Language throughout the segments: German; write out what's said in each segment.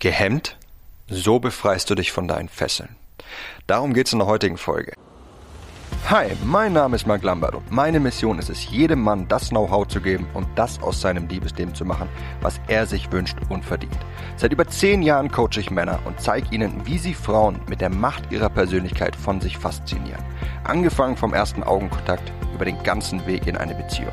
Gehemmt? So befreist du dich von deinen Fesseln. Darum geht's in der heutigen Folge. Hi, mein Name ist Mark Lambert und meine Mission ist es, jedem Mann das Know-how zu geben und das aus seinem Liebesleben zu machen, was er sich wünscht und verdient. Seit über zehn Jahren coache ich Männer und zeige ihnen, wie sie Frauen mit der Macht ihrer Persönlichkeit von sich faszinieren. Angefangen vom ersten Augenkontakt über den ganzen Weg in eine Beziehung.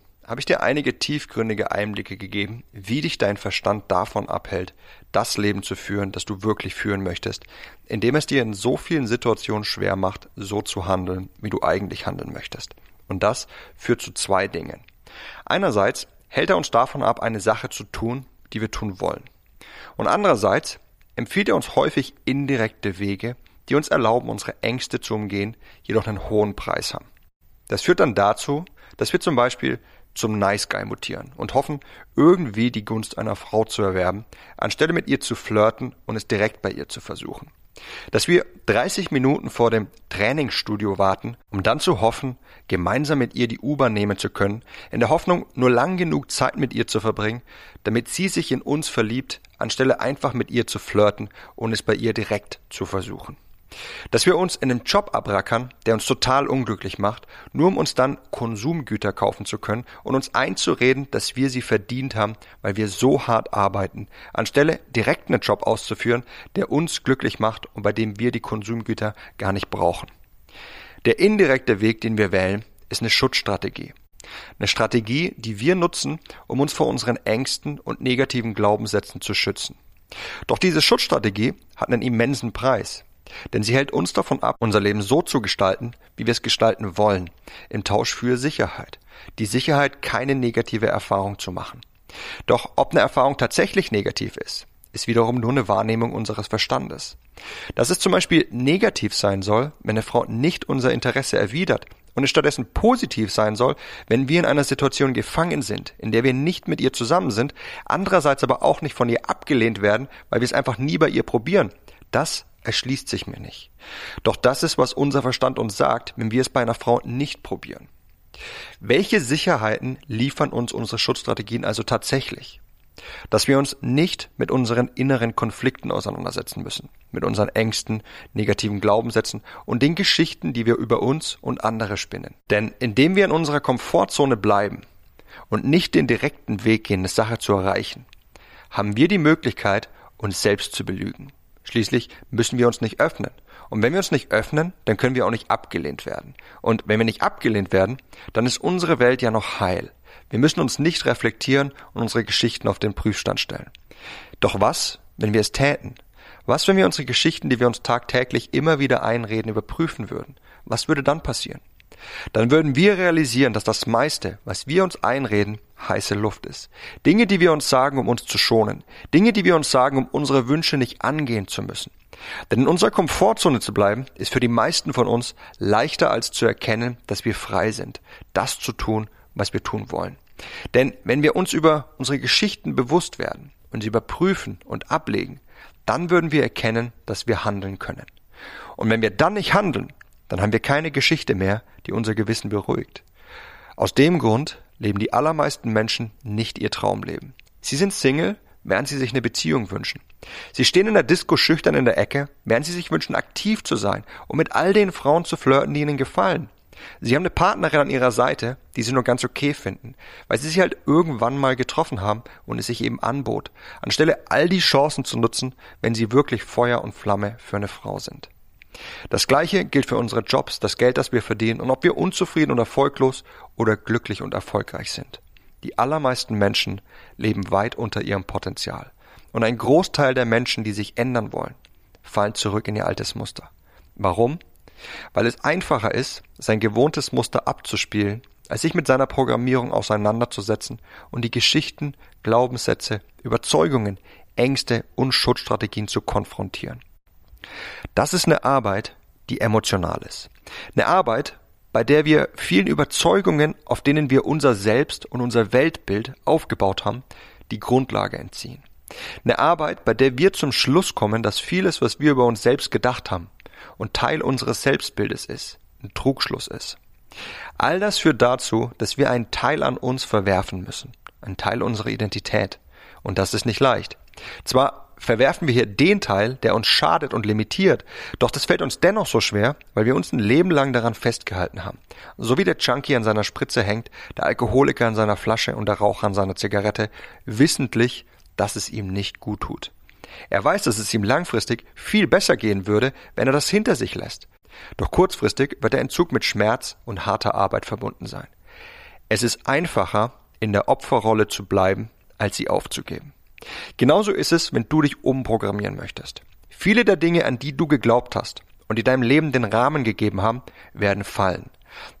habe ich dir einige tiefgründige Einblicke gegeben, wie dich dein Verstand davon abhält, das Leben zu führen, das du wirklich führen möchtest, indem es dir in so vielen Situationen schwer macht, so zu handeln, wie du eigentlich handeln möchtest. Und das führt zu zwei Dingen. Einerseits hält er uns davon ab, eine Sache zu tun, die wir tun wollen. Und andererseits empfiehlt er uns häufig indirekte Wege, die uns erlauben, unsere Ängste zu umgehen, jedoch einen hohen Preis haben. Das führt dann dazu, dass wir zum Beispiel zum Nice Guy mutieren und hoffen, irgendwie die Gunst einer Frau zu erwerben, anstelle mit ihr zu flirten und es direkt bei ihr zu versuchen. Dass wir 30 Minuten vor dem Trainingsstudio warten, um dann zu hoffen, gemeinsam mit ihr die U-Bahn nehmen zu können, in der Hoffnung, nur lang genug Zeit mit ihr zu verbringen, damit sie sich in uns verliebt, anstelle einfach mit ihr zu flirten und es bei ihr direkt zu versuchen. Dass wir uns in einem Job abrackern, der uns total unglücklich macht, nur um uns dann Konsumgüter kaufen zu können und uns einzureden, dass wir sie verdient haben, weil wir so hart arbeiten, anstelle direkt einen Job auszuführen, der uns glücklich macht und bei dem wir die Konsumgüter gar nicht brauchen. Der indirekte Weg, den wir wählen, ist eine Schutzstrategie. Eine Strategie, die wir nutzen, um uns vor unseren Ängsten und negativen Glaubenssätzen zu schützen. Doch diese Schutzstrategie hat einen immensen Preis. Denn sie hält uns davon ab, unser Leben so zu gestalten, wie wir es gestalten wollen, im Tausch für Sicherheit. Die Sicherheit, keine negative Erfahrung zu machen. Doch ob eine Erfahrung tatsächlich negativ ist, ist wiederum nur eine Wahrnehmung unseres Verstandes. Dass es zum Beispiel negativ sein soll, wenn eine Frau nicht unser Interesse erwidert und es stattdessen positiv sein soll, wenn wir in einer Situation gefangen sind, in der wir nicht mit ihr zusammen sind, andererseits aber auch nicht von ihr abgelehnt werden, weil wir es einfach nie bei ihr probieren. Das erschließt sich mir nicht. Doch das ist, was unser Verstand uns sagt, wenn wir es bei einer Frau nicht probieren. Welche Sicherheiten liefern uns unsere Schutzstrategien also tatsächlich? Dass wir uns nicht mit unseren inneren Konflikten auseinandersetzen müssen, mit unseren Ängsten, negativen Glaubenssätzen und den Geschichten, die wir über uns und andere spinnen. Denn indem wir in unserer Komfortzone bleiben und nicht den direkten Weg gehen, eine Sache zu erreichen, haben wir die Möglichkeit, uns selbst zu belügen. Schließlich müssen wir uns nicht öffnen. Und wenn wir uns nicht öffnen, dann können wir auch nicht abgelehnt werden. Und wenn wir nicht abgelehnt werden, dann ist unsere Welt ja noch heil. Wir müssen uns nicht reflektieren und unsere Geschichten auf den Prüfstand stellen. Doch was, wenn wir es täten? Was, wenn wir unsere Geschichten, die wir uns tagtäglich immer wieder einreden, überprüfen würden? Was würde dann passieren? Dann würden wir realisieren, dass das meiste, was wir uns einreden, heiße Luft ist. Dinge, die wir uns sagen, um uns zu schonen. Dinge, die wir uns sagen, um unsere Wünsche nicht angehen zu müssen. Denn in unserer Komfortzone zu bleiben, ist für die meisten von uns leichter als zu erkennen, dass wir frei sind, das zu tun, was wir tun wollen. Denn wenn wir uns über unsere Geschichten bewusst werden und sie überprüfen und ablegen, dann würden wir erkennen, dass wir handeln können. Und wenn wir dann nicht handeln, dann haben wir keine Geschichte mehr, die unser Gewissen beruhigt. Aus dem Grund leben die allermeisten Menschen nicht ihr Traumleben. Sie sind Single, während sie sich eine Beziehung wünschen. Sie stehen in der Disco schüchtern in der Ecke, während sie sich wünschen, aktiv zu sein und mit all den Frauen zu flirten, die ihnen gefallen. Sie haben eine Partnerin an ihrer Seite, die sie nur ganz okay finden, weil sie sich halt irgendwann mal getroffen haben und es sich eben anbot, anstelle all die Chancen zu nutzen, wenn sie wirklich Feuer und Flamme für eine Frau sind. Das gleiche gilt für unsere Jobs, das Geld, das wir verdienen und ob wir unzufrieden und erfolglos oder glücklich und erfolgreich sind. Die allermeisten Menschen leben weit unter ihrem Potenzial. Und ein Großteil der Menschen, die sich ändern wollen, fallen zurück in ihr altes Muster. Warum? Weil es einfacher ist, sein gewohntes Muster abzuspielen, als sich mit seiner Programmierung auseinanderzusetzen und die Geschichten, Glaubenssätze, Überzeugungen, Ängste und Schutzstrategien zu konfrontieren. Das ist eine Arbeit, die emotional ist. Eine Arbeit, bei der wir vielen Überzeugungen, auf denen wir unser Selbst und unser Weltbild aufgebaut haben, die Grundlage entziehen. Eine Arbeit, bei der wir zum Schluss kommen, dass vieles, was wir über uns selbst gedacht haben und Teil unseres Selbstbildes ist, ein Trugschluss ist. All das führt dazu, dass wir einen Teil an uns verwerfen müssen, einen Teil unserer Identität. Und das ist nicht leicht. Zwar verwerfen wir hier den Teil, der uns schadet und limitiert, doch das fällt uns dennoch so schwer, weil wir uns ein Leben lang daran festgehalten haben. So wie der Junkie an seiner Spritze hängt, der Alkoholiker an seiner Flasche und der Raucher an seiner Zigarette, wissentlich, dass es ihm nicht gut tut. Er weiß, dass es ihm langfristig viel besser gehen würde, wenn er das hinter sich lässt. Doch kurzfristig wird der Entzug mit Schmerz und harter Arbeit verbunden sein. Es ist einfacher, in der Opferrolle zu bleiben, als sie aufzugeben. Genauso ist es, wenn du dich umprogrammieren möchtest. Viele der Dinge, an die du geglaubt hast und die deinem Leben den Rahmen gegeben haben, werden fallen.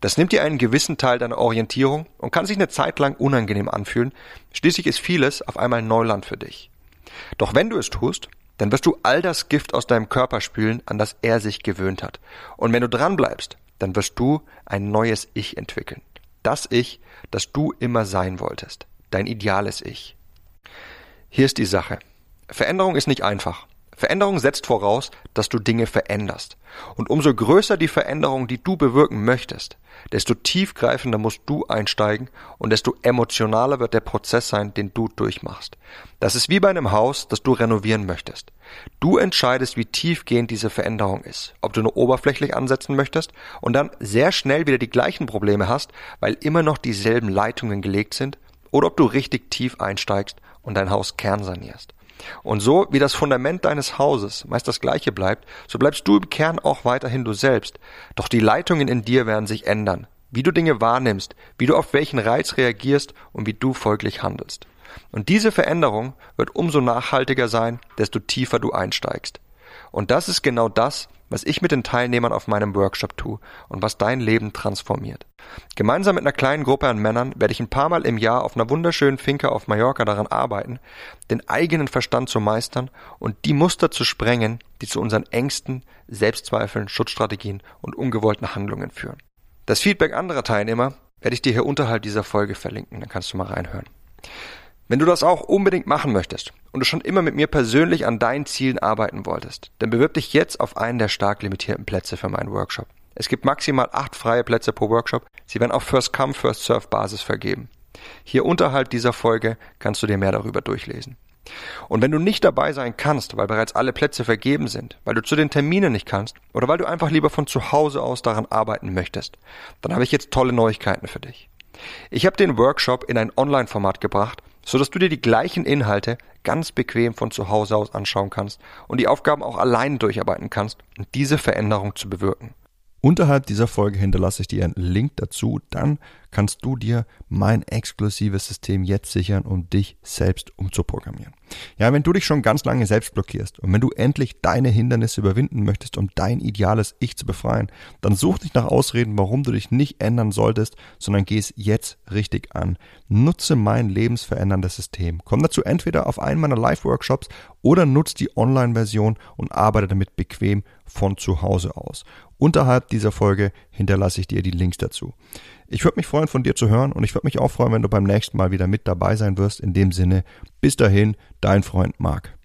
Das nimmt dir einen gewissen Teil deiner Orientierung und kann sich eine Zeit lang unangenehm anfühlen. Schließlich ist vieles auf einmal Neuland für dich. Doch wenn du es tust, dann wirst du all das Gift aus deinem Körper spülen, an das er sich gewöhnt hat. Und wenn du dran bleibst, dann wirst du ein neues Ich entwickeln. Das Ich, das du immer sein wolltest. Dein ideales Ich. Hier ist die Sache. Veränderung ist nicht einfach. Veränderung setzt voraus, dass du Dinge veränderst. Und umso größer die Veränderung, die du bewirken möchtest, desto tiefgreifender musst du einsteigen und desto emotionaler wird der Prozess sein, den du durchmachst. Das ist wie bei einem Haus, das du renovieren möchtest. Du entscheidest, wie tiefgehend diese Veränderung ist. Ob du nur oberflächlich ansetzen möchtest und dann sehr schnell wieder die gleichen Probleme hast, weil immer noch dieselben Leitungen gelegt sind, oder ob du richtig tief einsteigst und dein Haus kernsanierst. Und so wie das Fundament deines Hauses meist das gleiche bleibt, so bleibst du im Kern auch weiterhin du selbst. Doch die Leitungen in dir werden sich ändern. Wie du Dinge wahrnimmst, wie du auf welchen Reiz reagierst und wie du folglich handelst. Und diese Veränderung wird umso nachhaltiger sein, desto tiefer du einsteigst. Und das ist genau das, was ich mit den Teilnehmern auf meinem Workshop tue und was dein Leben transformiert. Gemeinsam mit einer kleinen Gruppe an Männern werde ich ein paar Mal im Jahr auf einer wunderschönen Finca auf Mallorca daran arbeiten, den eigenen Verstand zu meistern und die Muster zu sprengen, die zu unseren Ängsten, Selbstzweifeln, Schutzstrategien und ungewollten Handlungen führen. Das Feedback anderer Teilnehmer werde ich dir hier unterhalb dieser Folge verlinken, dann kannst du mal reinhören. Wenn du das auch unbedingt machen möchtest und du schon immer mit mir persönlich an deinen Zielen arbeiten wolltest, dann bewirb dich jetzt auf einen der stark limitierten Plätze für meinen Workshop. Es gibt maximal acht freie Plätze pro Workshop. Sie werden auf First Come, First Serve Basis vergeben. Hier unterhalb dieser Folge kannst du dir mehr darüber durchlesen. Und wenn du nicht dabei sein kannst, weil bereits alle Plätze vergeben sind, weil du zu den Terminen nicht kannst oder weil du einfach lieber von zu Hause aus daran arbeiten möchtest, dann habe ich jetzt tolle Neuigkeiten für dich. Ich habe den Workshop in ein Online-Format gebracht, so dass du dir die gleichen Inhalte ganz bequem von zu Hause aus anschauen kannst und die Aufgaben auch allein durcharbeiten kannst, um diese Veränderung zu bewirken. Unterhalb dieser Folge hinterlasse ich dir einen Link dazu. Dann kannst du dir mein exklusives System jetzt sichern, um dich selbst umzuprogrammieren. Ja, wenn du dich schon ganz lange selbst blockierst und wenn du endlich deine Hindernisse überwinden möchtest, um dein ideales Ich zu befreien, dann such nicht nach Ausreden, warum du dich nicht ändern solltest, sondern geh es jetzt richtig an. Nutze mein lebensveränderndes System. Komm dazu entweder auf einen meiner Live-Workshops oder nutze die Online-Version und arbeite damit bequem von zu Hause aus. Unterhalb dieser Folge hinterlasse ich dir die Links dazu. Ich würde mich freuen, von dir zu hören und ich würde mich auch freuen, wenn du beim nächsten Mal wieder mit dabei sein wirst. In dem Sinne, bis dahin, dein Freund Marc.